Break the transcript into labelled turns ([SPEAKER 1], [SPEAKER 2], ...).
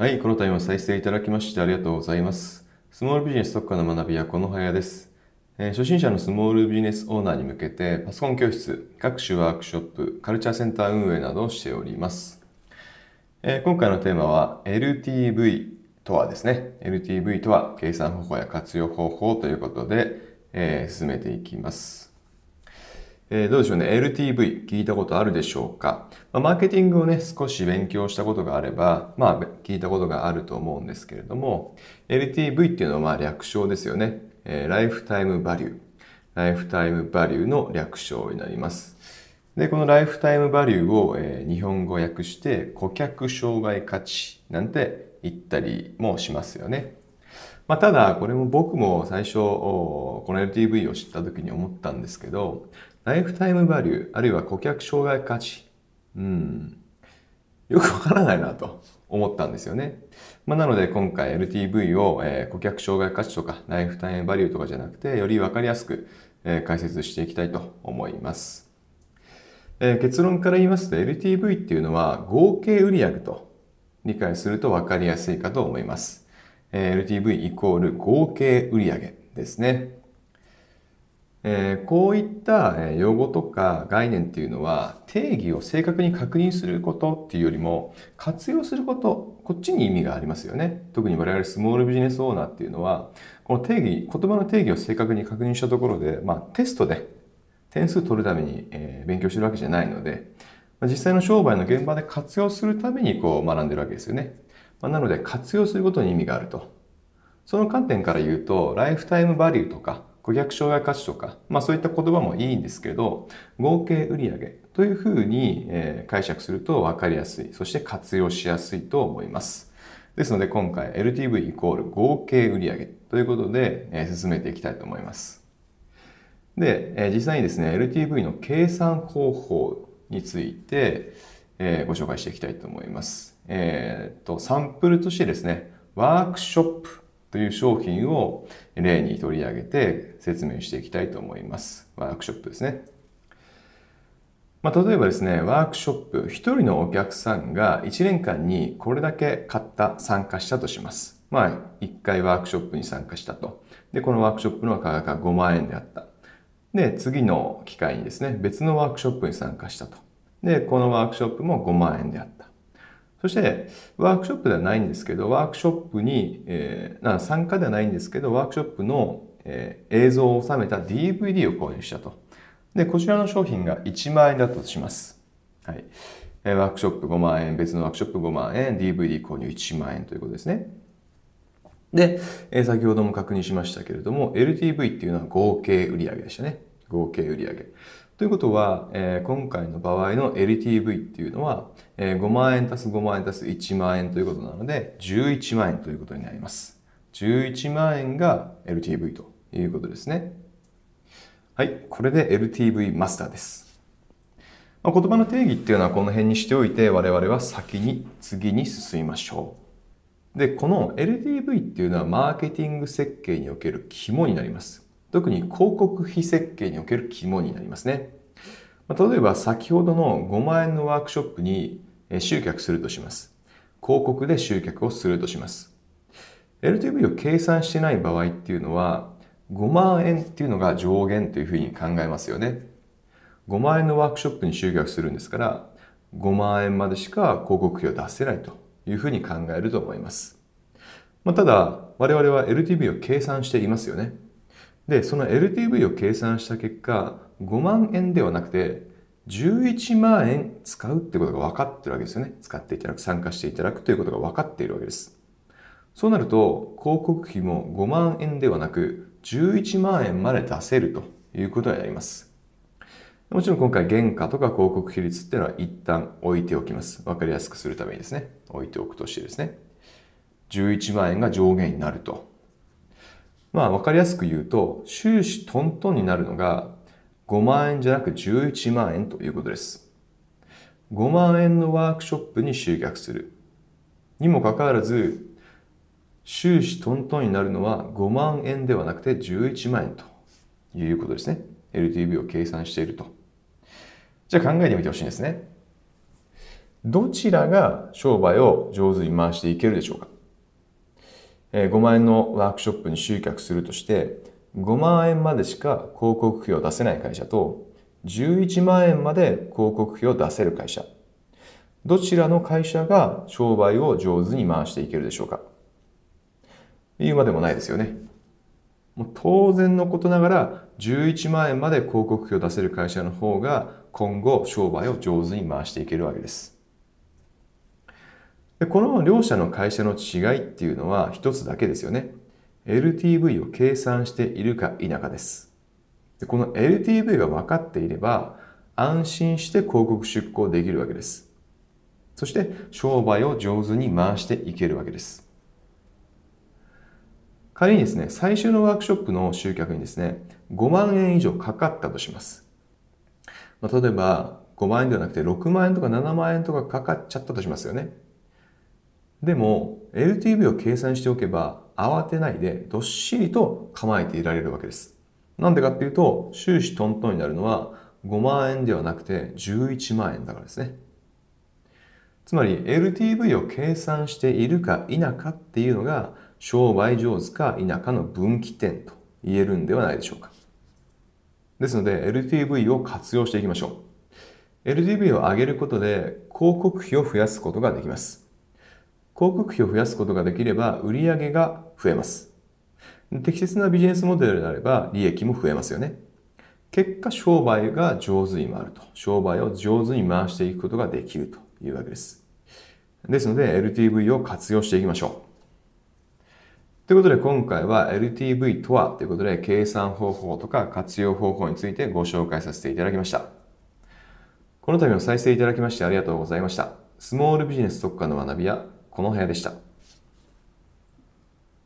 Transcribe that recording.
[SPEAKER 1] はい、この度は再生いただきましてありがとうございます。スモールビジネス特化の学びはこのはやです。えー初心者のスモールビジネスオーナーに向けてパソコン教室、各種ワークショップ、カルチャーセンター運営などをしております。えー今回のテーマは LTV とはですね。LTV とは計算方法や活用方法ということで、えー進めていきます。えどうでしょうね。LTV 聞いたことあるでしょうか、ま、マーケティングをね、少し勉強したことがあれば、まあ、聞いたことがあると思うんですけれども、LTV っていうのはまあ略称ですよね。えーライフタイムバリュー。ライフタイムバリューの略称になります。で、このライフタイムバリューを、えー日本語訳して顧客障害価値なんて言ったりもしますよね。まあ、ただ、これも僕も最初、この LTV を知った時に思ったんですけど、ライフタイムバリュー、あるいは顧客障害価値、うん、よくわからないなと思ったんですよね。まあ、なので今回 LTV を、え顧客障害価値とかライフタイムバリューとかじゃなくて、よりわかりやすく、え解説していきたいと思います。え結論から言いますと LTV っていうのは合計売上と理解すると分かりやすいかと思います。え LTV イコール合計売上ですね。えこういった用語とか概念っていうのは定義を正確に確認することっていうよりも活用すること、こっちに意味がありますよね。特に我々スモールビジネスオーナーっていうのは、この定義、言葉の定義を正確に確認したところで、まあテストで点数取るために、え勉強してるわけじゃないので、実際の商売の現場で活用するためにこう学んでるわけですよね。まあなので活用することに意味があると。その観点から言うと、ライフタイムバリューとか、顧客障害価値とか、まあそういった言葉もいいんですけど、合計売上というふうに、解釈すると分かりやすい、そして活用しやすいと思います。ですので今回 LTV イコール合計売上ということで、進めていきたいと思います。で、実際にですね、LTV の計算方法について、えーご紹介していきたいと思います。えーっと、サンプルとしてですね、ワークショップという商品を例に取り上げて説明していきたいと思います。ワークショップですね。まあ、例えばですね、ワークショップ、一人のお客さんが1年間にこれだけ買った、参加したとします。まあ、1回ワークショップに参加したと。で、このワークショップの価格が5万円であった。で、次の機会にですね、別のワークショップに参加したと。で、このワークショップも5万円であった。そして、ワークショップではないんですけど、ワークショップに、えーな参加ではないんですけど、ワークショップの、えー映像を収めた DVD を購入したと。で、こちらの商品が1万円だったとします。はい。えーワークショップ5万円、別のワークショップ5万円、DVD 購入1万円ということですね。で、えー先ほども確認しましたけれども、LTV っていうのは合計売上でしたね。合計売上。ということは、えー今回の場合の LTV っていうのは、えー5万円足す5万円足す1万円ということなので、11万円ということになります。11万円が LTV ということですね。はい、これで LTV マスターです。まあ言葉の定義っていうのはこの辺にしておいて、我々は先に次に進みましょう。で、この LTV っていうのはマーケティング設計における肝になります。特に広告費設計における肝になりますね。ま例えば先ほどの5万円のワークショップに集客するとします。広告で集客をするとします。LTV を計算してない場合っていうのは5万円っていうのが上限というふうに考えますよね。5万円のワークショップに集客するんですから5万円までしか広告費を出せないというふうに考えると思います。まあ、ただ我々は LTV を計算していますよね。で、その LTV を計算した結果5万円ではなくて11万円使うってことが分かってるわけですよね。使っていただく、参加していただくということが分かっているわけです。そうなると広告費も5万円ではなく11万円まで出せるということになります。もちろん今回原価とか広告比率っていうのは一旦置いておきます。わかりやすくするためにですね。置いておくとしてですね。11万円が上限になると。まあわかりやすく言うと、収支トントンになるのが5万円じゃなく11万円ということです。5万円のワークショップに集客する。にもかかわらず、収支トントンになるのは5万円ではなくて11万円ということですね。LTV を計算していると。じゃあ考えてみてほしいんですね。どちらが商売を上手に回していけるでしょうか、5万円のワークショップに集客するとして5万円までしか広告費を出せない会社と11万円まで広告費を出せる会社どちらの会社が商売を上手に回していけるでしょうか言うまでもないですよね。もう当然のことながら11万円まで広告費を出せる会社の方が今後商売を上手に回していけるわけです。でこの両者の会社の違いっていうのは一つだけですよね。LTV を計算しているか否かです。でこの LTV が分かっていれば安心して広告出稿できるわけです。そして商売を上手に回していけるわけです。仮にですね、最終のワークショップの集客にですね、5万円以上かかったとします。まあ、例えば、5万円ではなくて6万円とか7万円とかかかっちゃったとしますよね。でも、LTV を計算しておけば、慌てないでどっしりと構えていられるわけです。なんでかっていうと、収支トントンになるのは5万円ではなくて11万円だからですね。つまり LTV を計算しているか否かっていうのが商売上手か否かの分岐点と言えるんではないでしょうか。ですので LTV を活用していきましょう。LTV を上げることで広告費を増やすことができます。広告費を増やすことができれば売上が増えます。適切なビジネスモデルであれば利益も増えますよね。結果商売が上手に回ると。商売を上手に回していくことができるというわけです。ですので LTV を活用していきましょう。ということで今回は LTV とはということで計算方法とか活用方法についてご紹介させていただきました。この度も再生いただきましてありがとうございました。スモールビジネス特化の学びはこの部屋でした。